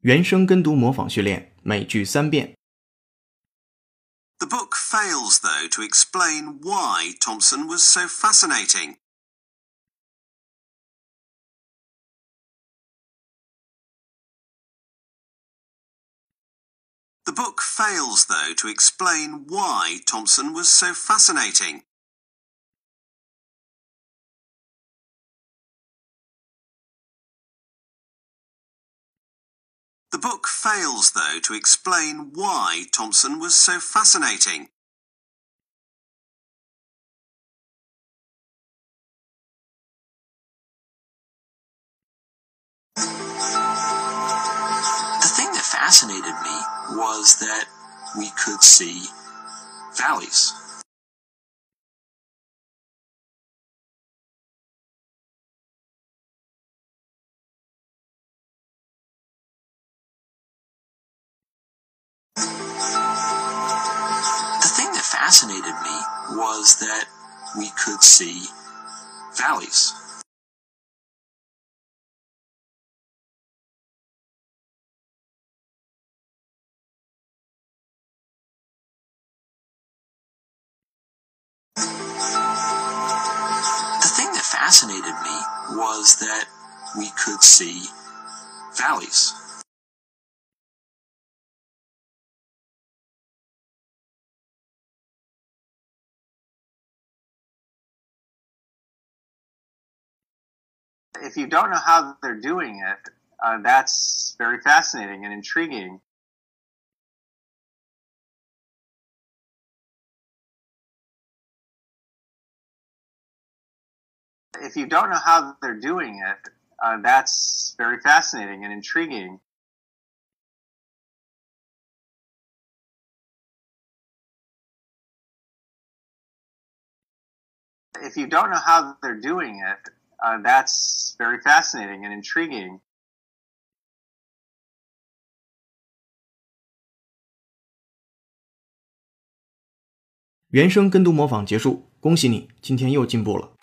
原声跟读模仿训练，每句三遍。 The book fails, though, to explain why Thompson was so fascinating. The book fails, though, to explain why Thompson was so fascinating. The book fails, though, to explain why Thompson was so fascinating. The thing that fascinated me was that we could see valleys. Fascinated me was that we could see valleys. The thing that fascinated me was that we could see valleys. If you don't know how they're doing it, uh, that's very fascinating and intriguing. If you don't know how they're doing it, uh, that's very fascinating and intriguing. If you don't know how they're doing it, uh, that's very fascinating and intriguing.《原声跟读模仿结束，恭喜你，今天又进步了